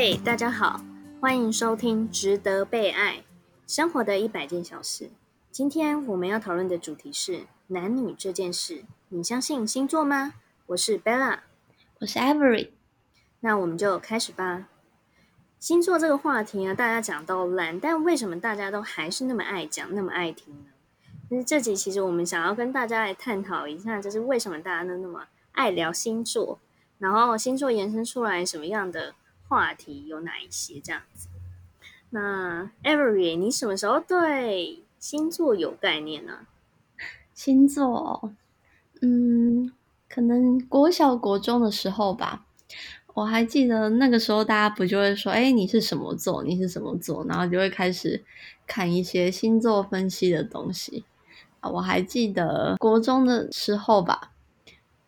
嘿，大家好，欢迎收听《值得被爱生活的一百件小事》。今天我们要讨论的主题是男女这件事。你相信星座吗？我是 Bella，我是 Avery。那我们就开始吧。星座这个话题啊，大家讲到烂，但为什么大家都还是那么爱讲，那么爱听呢？那这集其实我们想要跟大家来探讨一下，就是为什么大家都那么爱聊星座，然后星座延伸出来什么样的话题，有哪一些这样子。那 Avery，你什么时候对星座有概念呢？星座，嗯，可能国小、国中的时候吧。我还记得那个时候，大家不就会说：“哎，你是什么座？你是什么座？”然后就会开始看一些星座分析的东西。我还记得国中的时候吧，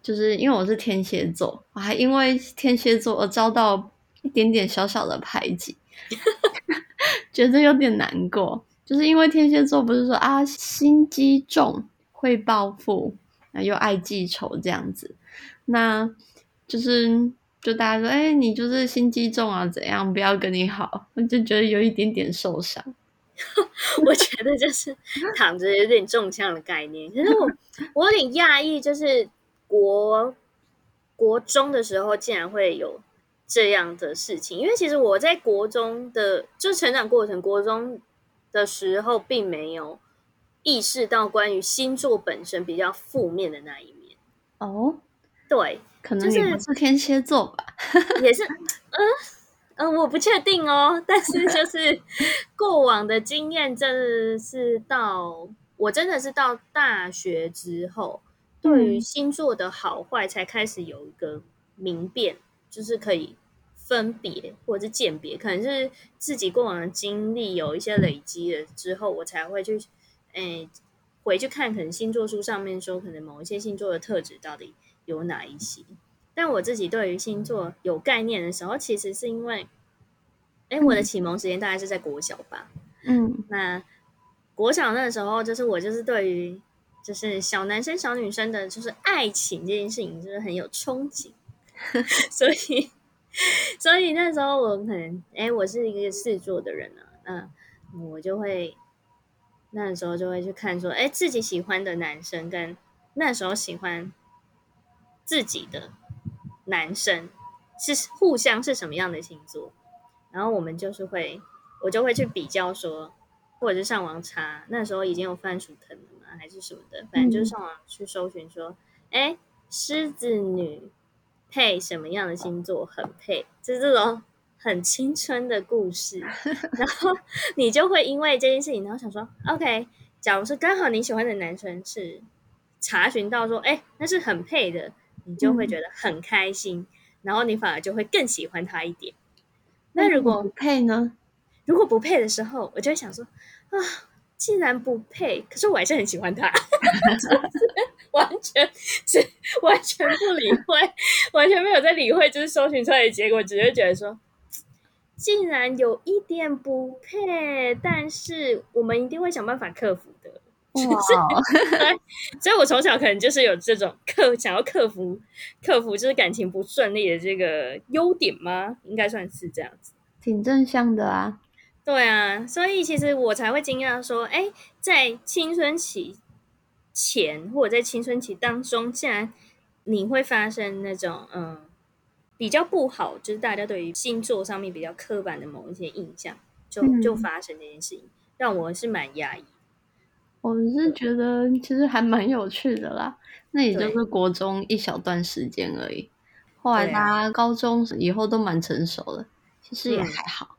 就是因为我是天蝎座，我还因为天蝎座而遭到一点点小小的排挤，觉得有点难过。就是因为天蝎座不是说啊心机重、会报复、又爱记仇这样子，那就是就大家说，哎，你就是心机重啊，怎样不要跟你好，我就觉得有一点点受伤。我觉得就是躺着有点中枪的概念，可是我我有点讶异，就是国国中的时候竟然会有这样的事情，因为其实我在国中的就成长过程，国中的时候并没有意识到关于星座本身比较负面的那一面。哦，对，可能你不是天蝎座吧？也是，嗯。嗯，我不确定哦，但是就是 过往的经验，真的是到我真的是到大学之后，对于星座的好坏才开始有一个明辨，就是可以分别或者是鉴别，可能是自己过往的经历有一些累积了之后，我才会去诶回去看，可能星座书上面说，可能某一些星座的特质到底有哪一些。但我自己对于星座有概念的时候，其实是因为，哎，我的启蒙时间大概是在国小吧。嗯，那国小那个时候，就是我就是对于就是小男生小女生的，就是爱情这件事情，就是很有憧憬。所以，所以那时候我可能，哎，我是一个狮子座的人啊，那我就会那时候就会去看说，哎，自己喜欢的男生跟那时候喜欢自己的。男生是互相是什么样的星座？然后我们就是会，我就会去比较说，或者是上网查，那时候已经有番薯藤了吗？还是什么的？反正就是上网去搜寻说，哎，狮子女配什么样的星座很配？就是这种很青春的故事。然后你就会因为这件事情，然后想说，OK，假如是刚好你喜欢的男生是查询到说，哎，那是很配的。你就会觉得很开心，然后你反而就会更喜欢他一点。那如果不配呢？如果不配的时候，我就会想说啊，既然不配，可是我还是很喜欢他，完全是完全不理会，完全没有在理会，就是搜寻出来的结果，只是觉得说，竟然有一点不配，但是我们一定会想办法克服的。哇！所以，我从小可能就是有这种克想要克服克服就是感情不顺利的这个优点吗？应该算是这样子，挺正向的啊。对啊，所以其实我才会惊讶说，哎，在青春期前或者在青春期当中，竟然你会发生那种嗯比较不好，就是大家对于星座上面比较刻板的某一些印象，就就发生这件事情，让我是蛮压抑。我是觉得其实还蛮有趣的啦，那也就是国中一小段时间而已。后来他高中以后都蛮成熟了，其实也还好。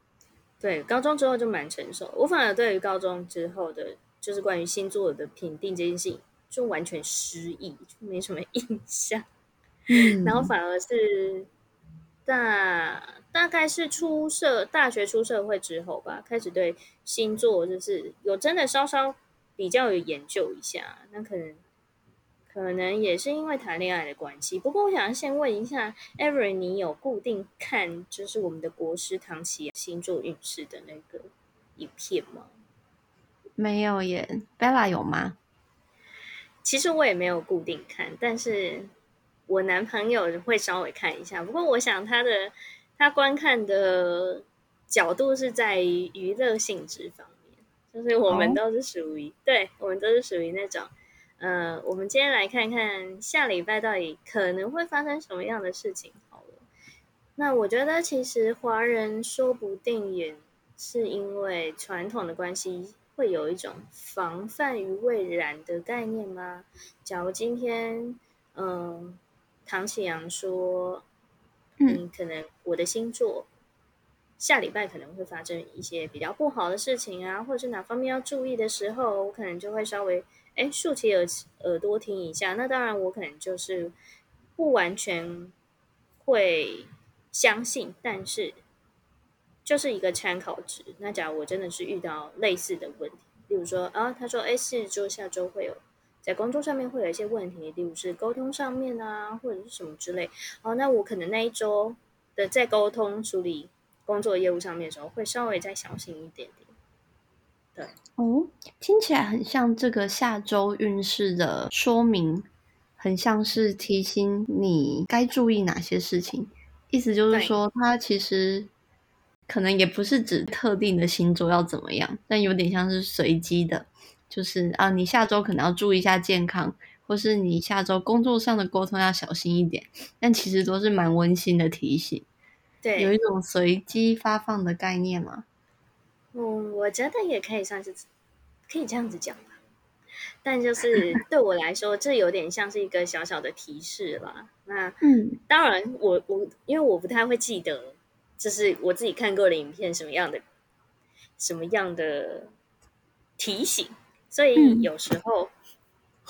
对，高中之后就蛮成熟。我反而对于高中之后的，就是关于星座的评定这件事情，就完全失忆，就没什么印象。嗯，然后反而是大大概是出社大学出社会之后吧，开始对星座就是有真的稍稍。比较有研究一下，那可能可能也是因为谈恋爱的关系。不过，我想先问一下，Every，你有固定看就是我们的国师唐奇星座运势的那个影片吗？没有耶，Bella 有吗？其实我也没有固定看，但是我男朋友会稍微看一下。不过，我想他的他观看的角度是在于娱乐性质方面，就是我们都是属于，对我们都是属于那种，呃，我们今天来看看下礼拜到底可能会发生什么样的事情。好了，那我觉得其实华人说不定也是因为传统的关系。会有一种防范于未然的概念吗？假如今天，嗯，唐启阳说，嗯，可能我的星座下礼拜可能会发生一些比较不好的事情啊，或者是哪方面要注意的时候，我可能就会稍微哎竖起耳耳朵听一下。那当然，我可能就是不完全会相信，但是。就是一个参考值。那假如我真的是遇到类似的问题，例如说啊，他说，哎，是周下周会有在工作上面会有一些问题，例如是沟通上面啊，或者是什么之类。哦，那我可能那一周的在沟通处理工作业务上面的时候，会稍微再小心一点点。对，哦，听起来很像这个下周运势的说明，很像是提醒你该注意哪些事情。意思就是说，它其实。可能也不是指特定的星座要怎么样，但有点像是随机的，就是啊，你下周可能要注意一下健康，或是你下周工作上的沟通要小心一点。但其实都是蛮温馨的提醒，对，有一种随机发放的概念嘛。嗯，我觉得也可以算是可以这样子讲吧。但就是 对我来说，这有点像是一个小小的提示了。那嗯，当然，我我因为我不太会记得。就是我自己看过的影片，什么样的什么样的提醒，所以有时候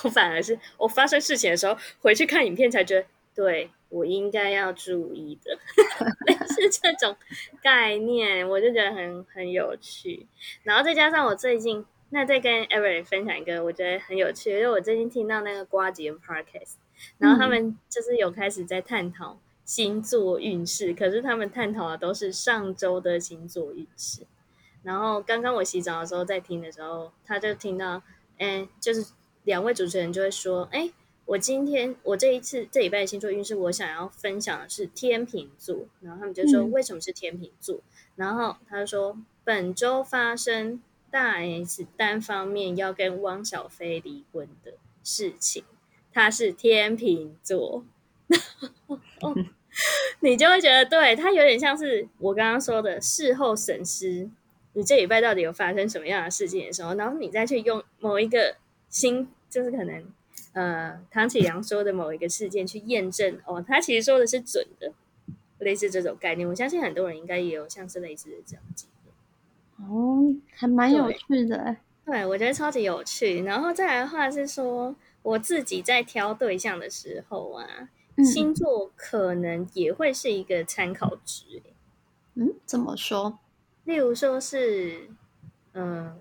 我反而是我发生事情的时候回去看影片，才觉得对我应该要注意的，是这种概念，我就觉得很很有趣。然后再加上我最近，那再跟 Every 分享一个我觉得很有趣，因为我最近听到那个瓜姐 Podcast，然后他们就是有开始在探讨。星座运势，可是他们探讨的都是上周的星座运势。然后刚刚我洗澡的时候在听的时候，他就听到，哎，就是两位主持人就会说，哎，我今天我这一次这礼拜的星座运势，我想要分享的是天秤座。然后他们就说，为什么是天秤座？然后他说，本周发生大 S 单方面要跟汪小菲离婚的事情，他是天秤座。你就会觉得，对他有点像是我刚刚说的事后审视，你这礼拜到底有发生什么样的事情的时候，然后你再去用某一个新，就是可能呃唐启阳说的某一个事件去验证，哦，他其实说的是准的，类似这种概念，我相信很多人应该也有像是类似的这样。哦，还蛮有趣的，对我觉得超级有趣。然后再来的话是说，我自己在挑对象的时候啊。星座可能也会是一个参考值，嗯，怎么说？例如说是，嗯，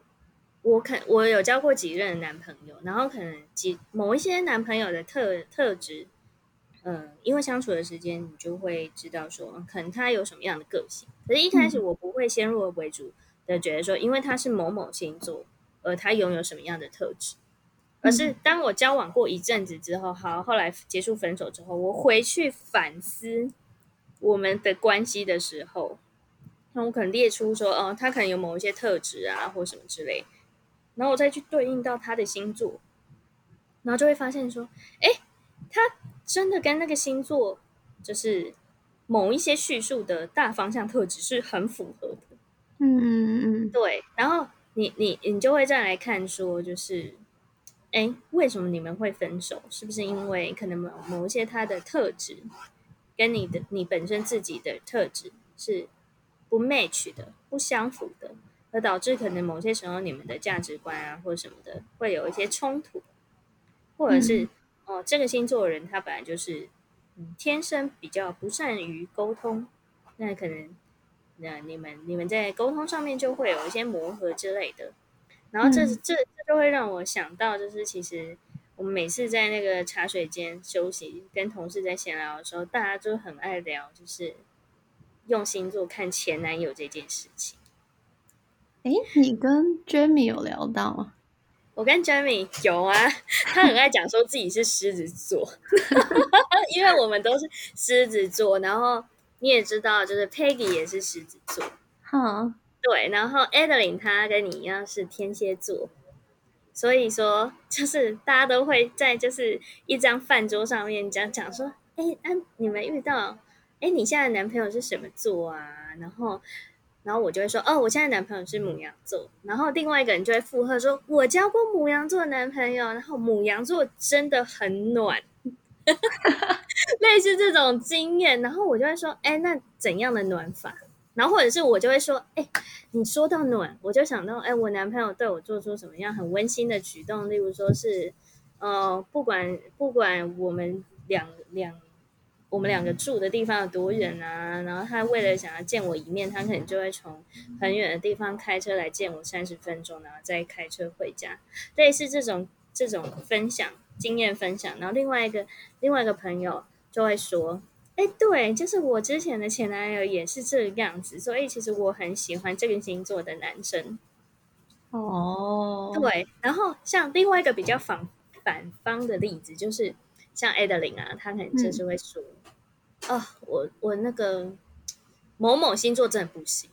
我可我有交过几任男朋友，然后可能几某一些男朋友的特特质，嗯，因为相处的时间，你就会知道说，可能他有什么样的个性。可是，一开始我不会先入为主的觉得说，因为他是某某星座，而他拥有什么样的特质。而是当我交往过一阵子之后，好，后来结束分手之后，我回去反思我们的关系的时候，那我可能列出说，哦，他可能有某一些特质啊，或什么之类，然后我再去对应到他的星座，然后就会发现说，哎，他真的跟那个星座就是某一些叙述的大方向特质是很符合的。嗯嗯嗯，对。然后你你你就会再来看说，就是。哎，为什么你们会分手？是不是因为可能某某一些他的特质跟你的你本身自己的特质是不 match 的、不相符的，而导致可能某些时候你们的价值观啊或者什么的会有一些冲突，或者是哦，这个星座人他本来就是嗯天生比较不善于沟通，那可能那你们你们在沟通上面就会有一些磨合之类的。然后这这这就会让我想到，就是其实我们每次在那个茶水间休息，跟同事在闲聊的时候，大家就很爱聊，就是用星座看前男友这件事情。哎，你跟 Jamie 有聊到吗？我跟 Jamie 有啊，他很爱讲说自己是狮子座，因为我们都是狮子座，然后你也知道，就是 Peggy 也是狮子座，哈，对，然后 Adeline 她跟你一样是天蝎座，所以说就是大家都会在就是一张饭桌上面讲讲说，哎，啊，你们遇到，哎，你现在男朋友是什么座啊？然后，然后我就会说，哦，我现在男朋友是母羊座，然后另外一个人就会附和说，我交过母羊座男朋友，然后母羊座真的很暖。类似这种经验，然后我就会说，哎，那怎样的暖法？然后或者是我就会说，哎，你说到暖，我就想到，哎，我男朋友对我做出什么样很温馨的举动，例如说是，呃，不管不管我们两两我们两个住的地方有多远啊，然后他为了想要见我一面，他可能就会从很远的地方开车来见我三十分钟，然后再开车回家，类似这种这种分享。经验分享，然后另外一个另外一个朋友就会说：“哎，对，就是我之前的前男友也是这个样子，所以其实我很喜欢这个星座的男生。”哦，对。然后像另外一个比较反反方的例子，就是像 Adeline 啊，他可能就是会说：“哦，我我那个某某星座真的不行。”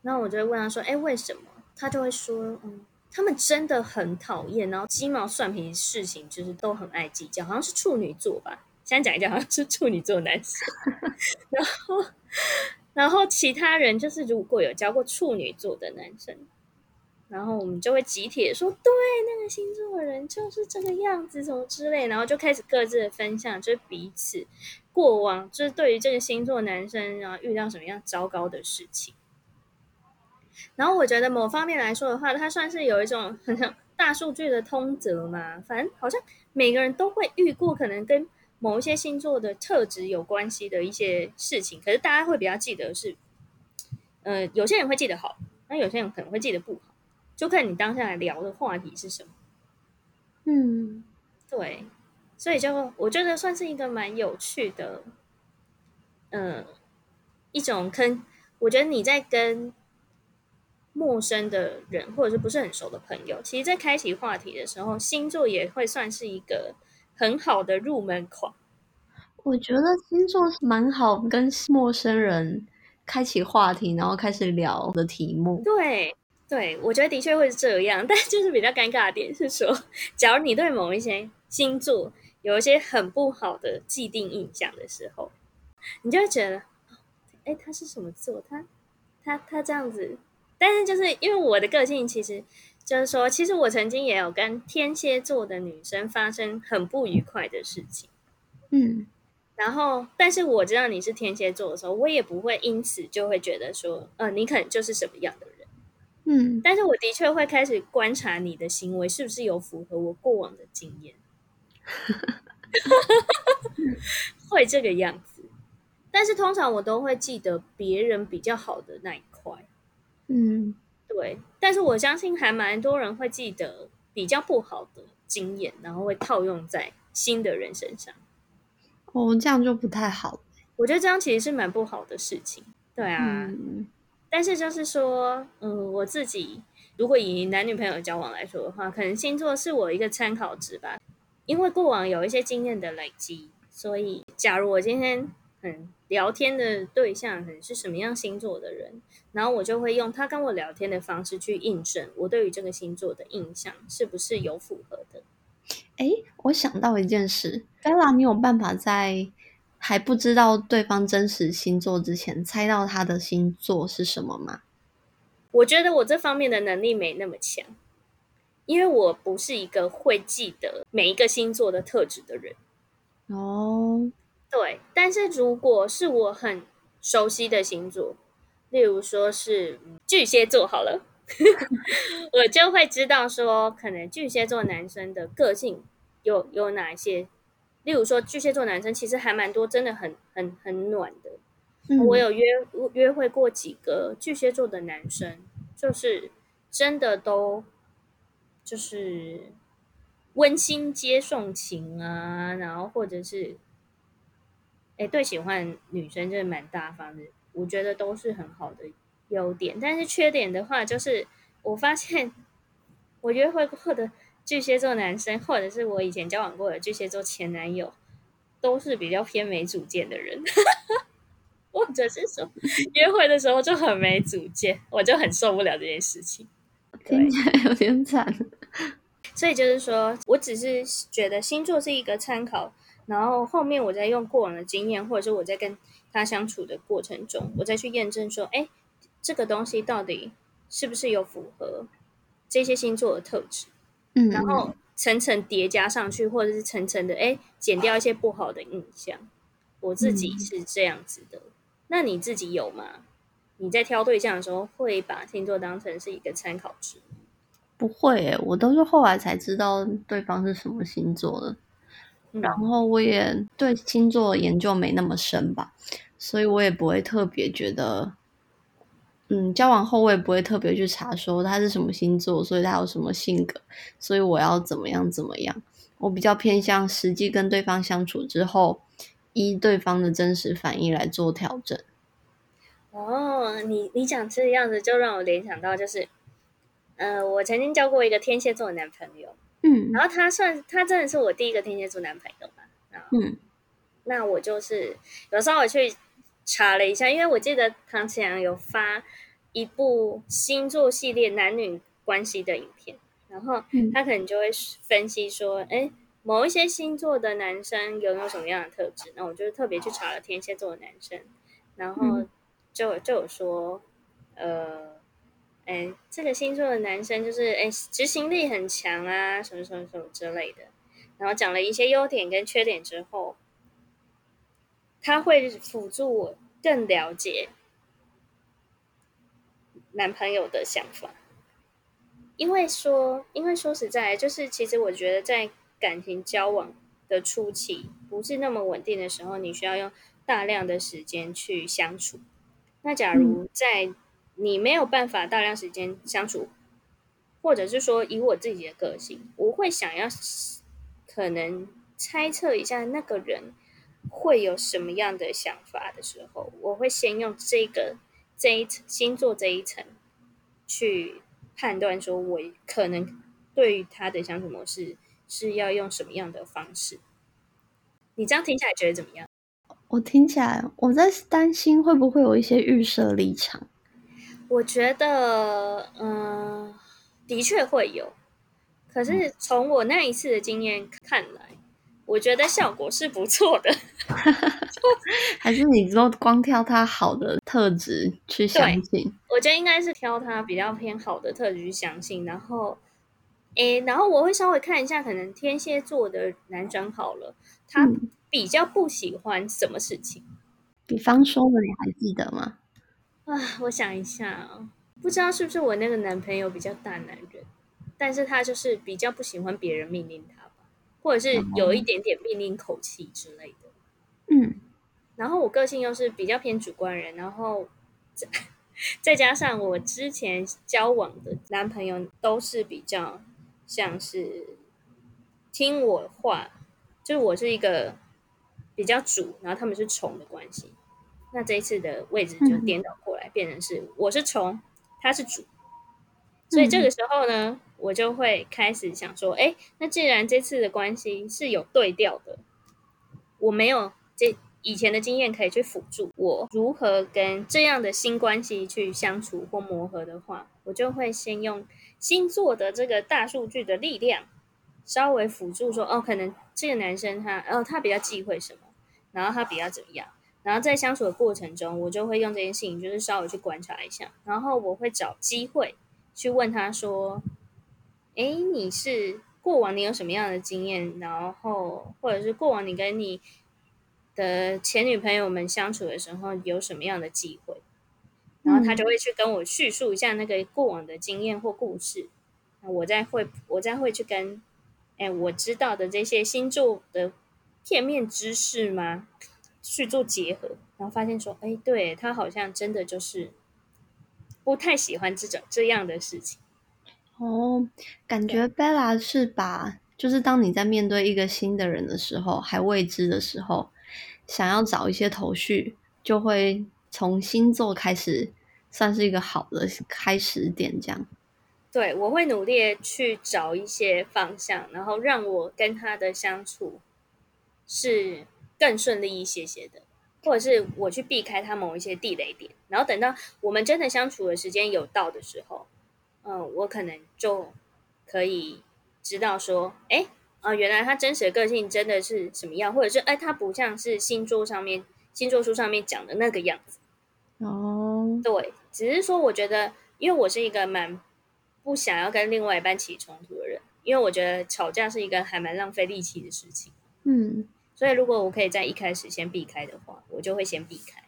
那我就会问他说：“哎，为什么？”他就会说：“嗯。”他们真的很讨厌，然后鸡毛蒜皮事情就是都很爱计较，好像是处女座吧。现在讲一讲，好像是处女座男生。然后，然后其他人就是如果有交过处女座的男生，然后我们就会集体说，对，那个星座的人就是这个样子，什么之类，然后就开始各自的分享，就是彼此过往，就是对于这个星座男生，然后遇到什么样糟糕的事情。然后我觉得某方面来说的话，它算是有一种很像大数据的通则嘛。反正好像每个人都会遇过可能跟某一些星座的特质有关系的一些事情，可是大家会比较记得是，呃，有些人会记得好，那有些人可能会记得不好，就看你当下来聊的话题是什么。嗯，对，所以就我觉得算是一个蛮有趣的，嗯，一种坑。我觉得你在跟。陌生的人，或者是不是很熟的朋友，其实，在开启话题的时候，星座也会算是一个很好的入门款。我觉得星座蛮好跟陌生人开启话题，然后开始聊的题目。对，对，我觉得的确会是这样，但就是比较尴尬的点是说，假如你对某一些星座有一些很不好的既定印象的时候，你就会觉得，哎，他是什么座？他，他，他这样子。但是就是因为我的个性，其实就是说，其实我曾经也有跟天蝎座的女生发生很不愉快的事情，嗯，然后，但是我知道你是天蝎座的时候，我也不会因此就会觉得说，呃，你可能就是什么样的人，嗯，但是我的确会开始观察你的行为是不是有符合我过往的经验，会这个样子，但是通常我都会记得别人比较好的那一块。嗯，对，但是我相信还蛮多人会记得比较不好的经验，然后会套用在新的人身上。哦，这样就不太好。我觉得这样其实是蛮不好的事情。对啊，但是就是说，嗯，我自己如果以男女朋友交往来说的话，可能星座是我一个参考值吧，因为过往有一些经验的累积，所以假如我今天。很，聊天的对象可能是什么样星座的人，然后我就会用他跟我聊天的方式去印证我对于这个星座的印象是不是有符合的。哎，我想到一件事，Bella，你有办法在还不知道对方真实星座之前猜到他的星座是什么吗？我觉得我这方面的能力没那么强，因为我不是一个会记得每一个星座的特质的人。哦。对，但是如果是我很熟悉的星座，例如说是巨蟹座，好了，我就会知道说，可能巨蟹座男生的个性有有哪一些。例如说，巨蟹座男生其实还蛮多，真的很很很暖的。我有约约会过几个巨蟹座的男生，就是真的都就是温馨接送情啊，然后或者是。哎，对，喜欢女生就是蛮大方的，我觉得都是很好的优点。但是缺点的话，就是我发现我约会过的巨蟹座男生，或者是我以前交往过的巨蟹座前男友，都是比较偏没主见的人。或者是说约会的时候就很没主见，我就很受不了这件事情。听起来有点惨。所以就是说我只是觉得星座是一个参考，然后后面我再用过往的经验，或者是我在跟他相处的过程中，我再去验证说，哎，这个东西到底是不是有符合这些星座的特质？嗯，然后层层叠加上去，或者是层层的，哎，减掉一些不好的印象。我自己是这样子的，那你自己有吗？你在挑对象的时候，会把星座当成是一个参考值？不会诶，我都是后来才知道对方是什么星座的，然后我也对星座研究没那么深吧，所以我也不会特别觉得，嗯，交往后我也不会特别去查说他是什么星座，所以他有什么性格，所以我要怎么样怎么样。我比较偏向实际跟对方相处之后，依对方的真实反应来做调整。哦，你你讲这样子，就让我联想到就是。呃，我曾经交过一个天蝎座的男朋友，嗯，然后他算他真的是我第一个天蝎座男朋友嘛，嗯，那我就是有时候我去查了一下，因为我记得唐启阳有发一部星座系列男女关系的影片，然后他可能就会分析说，哎，某一些星座的男生有没有什么样的特质？那我就特别去查了天蝎座的男生，然后就就有说，这个星座的男生就是哎，执行力很强啊，什么什么什么之类的。然后讲了一些优点跟缺点之后，他会辅助我更了解男朋友的想法。因为说，因为说实在，就是其实我觉得在感情交往的初期不是那么稳定的时候，你需要用大量的时间去相处。那假如在你没有办法大量时间相处，或者是说以我自己的个性，我会想要可能猜测一下那个人会有什么样的想法的时候，我会先用这个这一星座这一层去判断，说我可能对于他的相处模式是要用什么样的方式。你这样听起来觉得怎么样？我听起来我在担心会不会有一些预设立场。我觉得，嗯，的确会有。可是从我那一次的经验看来，我觉得效果是不错的。还是你都光挑他好的特质去相信？我觉得应该是挑他比较偏好的特质去相信。然后，诶，然后我会稍微看一下，可能天蝎座的男生好了，他比较不喜欢什么事情。比方说的，你还记得吗？啊，我想一下啊，不知道是不是我那个男朋友比较大男人，但是他就是比较不喜欢别人命令他吧，或者是有一点点命令口气之类的。嗯，然后我个性又是比较偏主观人，然后再再加上我之前交往的男朋友都是比较像是听我话，就是我是一个比较主，然后他们是宠的关系。那这一次的位置就颠倒过来，变成是我是从，他是主，所以这个时候呢，我就会开始想说，哎，那既然这次的关系是有对调的，我没有这以前的经验可以去辅助我如何跟这样的新关系去相处或磨合的话，我就会先用星座的这个大数据的力量，稍微辅助说，哦，可能这个男生他，哦，他比较忌讳什么，然后他比较怎么样。然后在相处的过程中，我就会用这件事情，就是稍微去观察一下，然后我会找机会去问他说：“哎，你是过往你有什么样的经验？然后或者是过往你跟你的前女朋友们相处的时候有什么样的机会？”然后他就会去跟我叙述一下那个过往的经验或故事，我再会我再会去跟哎我知道的这些星座的片面知识吗？去做结合，然后发现说，哎，对他好像真的就是不太喜欢这种这样的事情。哦，感觉 Bella 是把，就是当你在面对一个新的人的时候，还未知的时候，想要找一些头绪，就会从星座开始，算是一个好的开始点。这样，对我会努力去找一些方向，然后让我跟他的相处是。更顺利一些些的，或者是我去避开他某一些地雷点，然后等到我们真的相处的时间有到的时候，嗯，我可能就可以知道说，哎，啊，原来他真实的个性真的是什么样，或者是哎，他不像是星座上面星座书上面讲的那个样子。哦，对，只是说我觉得，因为我是一个蛮不想要跟另外一半起冲突的人，因为我觉得吵架是一个还蛮浪费力气的事情。嗯。所以，如果我可以在一开始先避开的话，我就会先避开。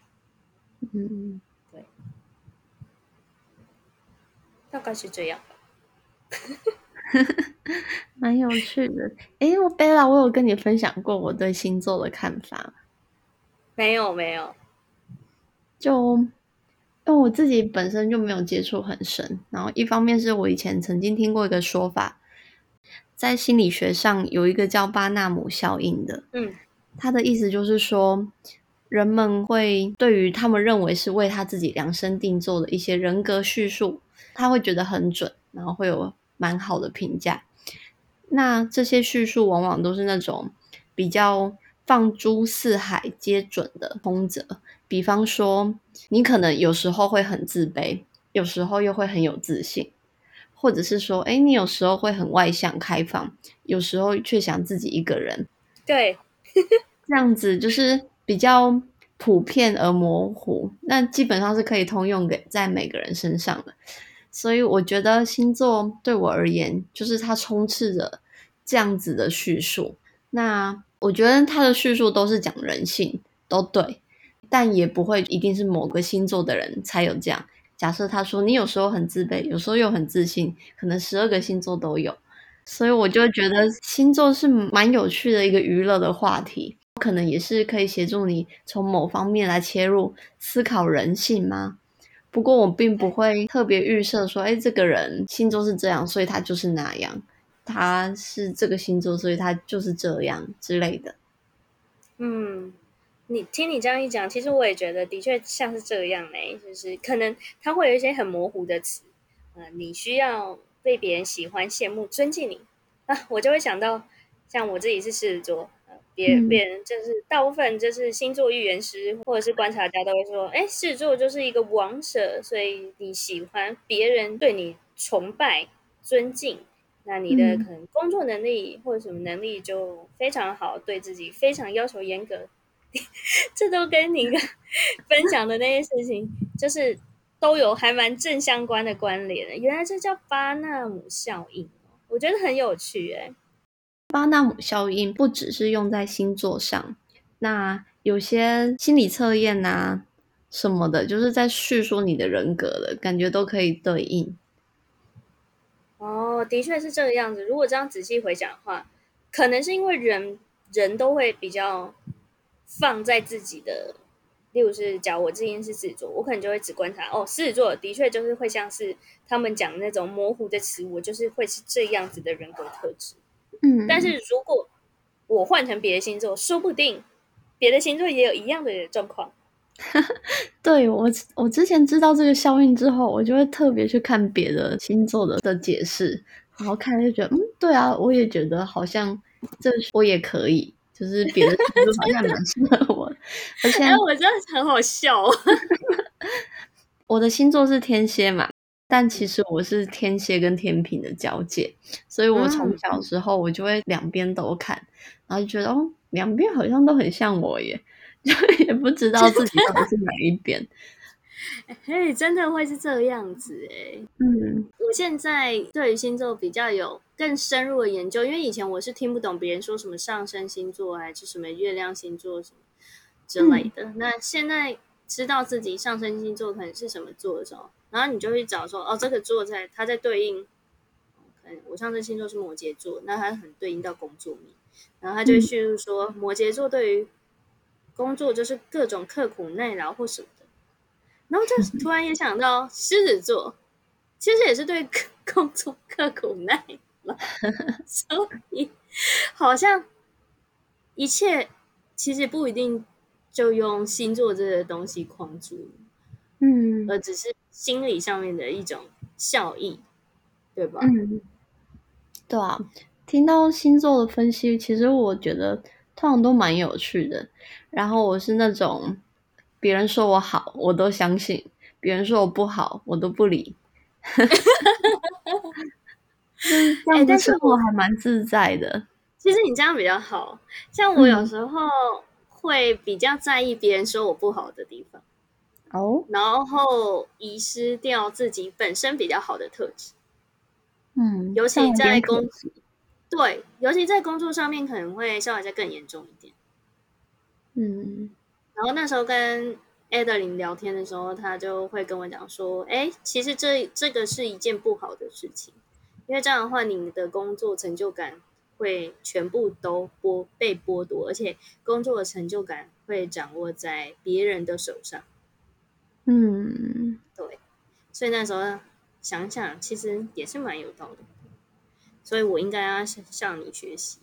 嗯，对，大概是这样吧。蛮有趣的。哎，我贝拉，我有跟你分享过我对星座的看法。没有，没有。就因为我自己本身就没有接触很深，然后一方面是我以前曾经听过一个说法。在心理学上有一个叫巴纳姆效应的，嗯，他的意思就是说，人们会对于他们认为是为他自己量身定做的一些人格叙述，他会觉得很准，然后会有蛮好的评价。那这些叙述往往都是那种比较放诸四海皆准的通则，比方说，你可能有时候会很自卑，有时候又会很有自信。或者是说，哎，你有时候会很外向开放，有时候却想自己一个人。对，这样子就是比较普遍而模糊，那基本上是可以通用给在每个人身上的。所以我觉得星座对我而言，就是它充斥着这样子的叙述。那我觉得它的叙述都是讲人性，都对，但也不会一定是某个星座的人才有这样。假设他说你有时候很自卑，有时候又很自信，可能十二个星座都有，所以我就觉得星座是蛮有趣的一个娱乐的话题，可能也是可以协助你从某方面来切入思考人性吗？不过我并不会特别预设说，哎，这个人星座是这样，所以他就是那样，他是这个星座，所以他就是这样之类的。嗯。你听你这样一讲，其实我也觉得的确像是这样嘞，就是可能他会有一些很模糊的词，呃，你需要被别人喜欢、羡慕、尊敬你啊，我就会想到，像我自己是狮子座，呃，别别人就是大部分就是星座预言师或者是观察家都会说，哎，狮子座就是一个王者，所以你喜欢别人对你崇拜、尊敬，那你的可能工作能力或者什么能力就非常好，对自己非常要求严格。这都跟你分享的那些事情，就是都有还蛮正相关的关联的。原来这叫巴纳姆效应我觉得很有趣哎。巴纳姆效应不只是用在星座上，那有些心理测验啊什么的，就是在叙述你的人格的感觉都可以对应。哦，的确是这个样子。如果这样仔细回想的话，可能是因为人人都会比较。放在自己的，例如是，假如我今天是狮子座，我可能就会只观察哦，狮子座的确就是会像是他们讲那种模糊的词，我就是会是这样子的人格特质。嗯，但是如果我换成别的星座，说不定别的星座也有一样的状况。对我，我之前知道这个效应之后，我就会特别去看别的星座的的解释，然后看就觉得，嗯，对啊，我也觉得好像这我也可以。就是别的星座好像蛮适合我，而且我真的很好笑。我的星座是天蝎嘛，但其实我是天蝎跟天平的交界，所以我从小时候我就会两边都看，然后就觉得哦，两边好像都很像我耶，就也不知道自己到底是哪一边。嘿，真的会是这样子哎。嗯，我现在对于星座比较有更深入的研究，因为以前我是听不懂别人说什么上升星座还是什么月亮星座什么之类的。那现在知道自己上升星座可能是什么座的时候，然后你就会找说，哦，这个座在它在对应，可能我上升星座是摩羯座，那它很对应到工作命，然后他就会叙述说，摩羯座对于工作就是各种刻苦耐劳或什么的。然后就突然也想到狮子座，其实也是对 工作刻苦耐劳，所以好像一切其实不一定就用星座这个东西框住，嗯，而只是心理上面的一种效益，对吧？嗯，对啊。听到星座的分析，其实我觉得通常都蛮有趣的。然后我是那种。别人说我好，我都相信；别人说我不好，我都不理。哎，但是我还蛮自在的。其实你这样比较好，像我有时候会比较在意别人说我不好的地方，哦，然后遗失掉自己本身比较好的特质。嗯，尤其在工对，尤其在工作上面可能会稍微再更严重一点。嗯，然后那时候跟 Adeline 聊天的时候，他就会跟我讲说：“哎，其实这这个是一件不好的事情，因为这样的话，你的工作成就感会全部都剥被剥夺，而且工作的成就感会掌握在别人的手上。”嗯，对，所以那时候想想，其实也是蛮有道理。所以我应该要向你学习，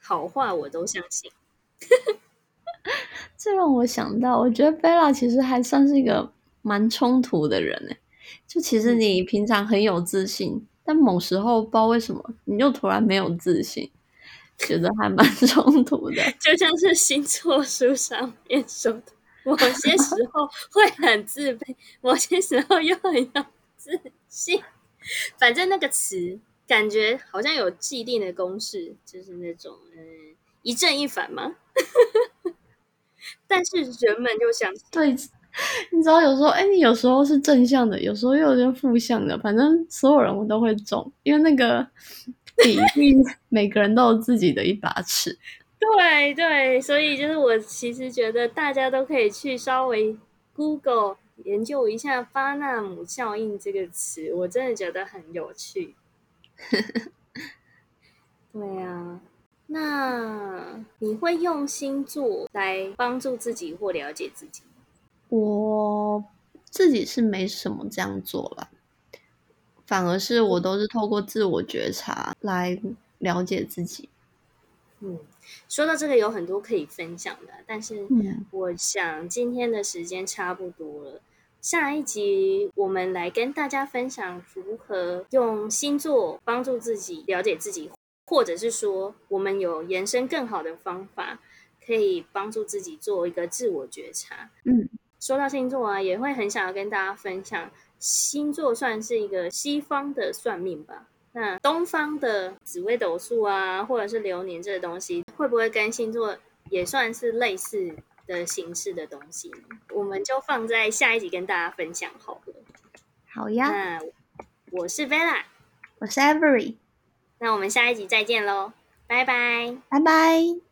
好话我都相信。这让我想到，我觉得贝拉其实还算是一个蛮冲突的人呢。就其实你平常很有自信，但某时候不知道为什么，你就突然没有自信，觉得还蛮 冲突的。就像是星座书上面说的，某些时候会很自卑，某些时候又很有自信。反正那个词。感觉好像有既定的公式，就是那种嗯一正一反吗？但是人们就相信，对，你知道有时候哎，你有时候是正向的，有时候又有点负向的，反正所有人我都会中，因为那个 比例每个人都有自己的一把尺。对对，所以就是我其实觉得大家都可以去稍微 Google 研究一下巴纳姆效应这个词，我真的觉得很有趣。对啊，那你会用星座来帮助自己或了解自己？我自己是没什么这样做了，反而是我都是透过自我觉察来了解自己。嗯，说到这个有很多可以分享的，但是我想今天的时间差不多了。下一集我们来跟大家分享如何用星座帮助自己了解自己，或者是说我们有延伸更好的方法，可以帮助自己做一个自我觉察。嗯，说到星座啊，也会很想要跟大家分享，星座算是一个西方的算命吧？那东方的紫微斗数啊，或者是流年这个东西，会不会跟星座也算是类似？的形式的东西，我们就放在下一集跟大家分享好了。好呀，那我是 Bella，我是 Avery，那我们下一集再见喽，拜拜，拜拜。